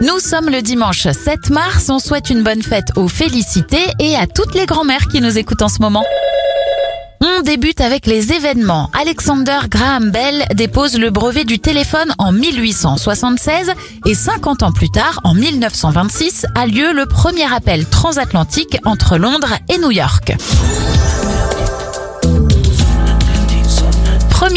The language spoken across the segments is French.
Nous sommes le dimanche 7 mars, on souhaite une bonne fête aux félicités et à toutes les grand-mères qui nous écoutent en ce moment. On débute avec les événements. Alexander Graham Bell dépose le brevet du téléphone en 1876 et 50 ans plus tard, en 1926, a lieu le premier appel transatlantique entre Londres et New York.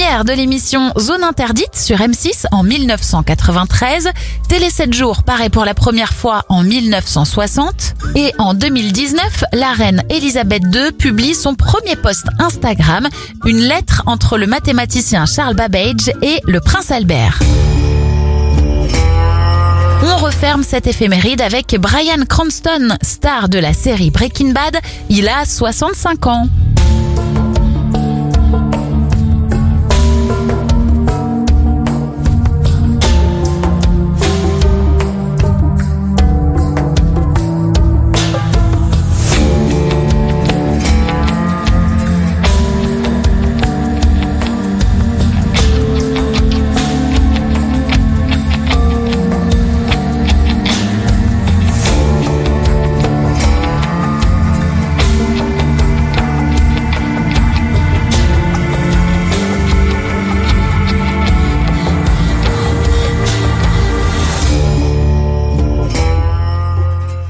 De l'émission Zone interdite sur M6 en 1993. Télé 7 jours paraît pour la première fois en 1960. Et en 2019, la reine Elisabeth II publie son premier post Instagram, une lettre entre le mathématicien Charles Babbage et le prince Albert. On referme cette éphéméride avec Brian Cranston, star de la série Breaking Bad. Il a 65 ans.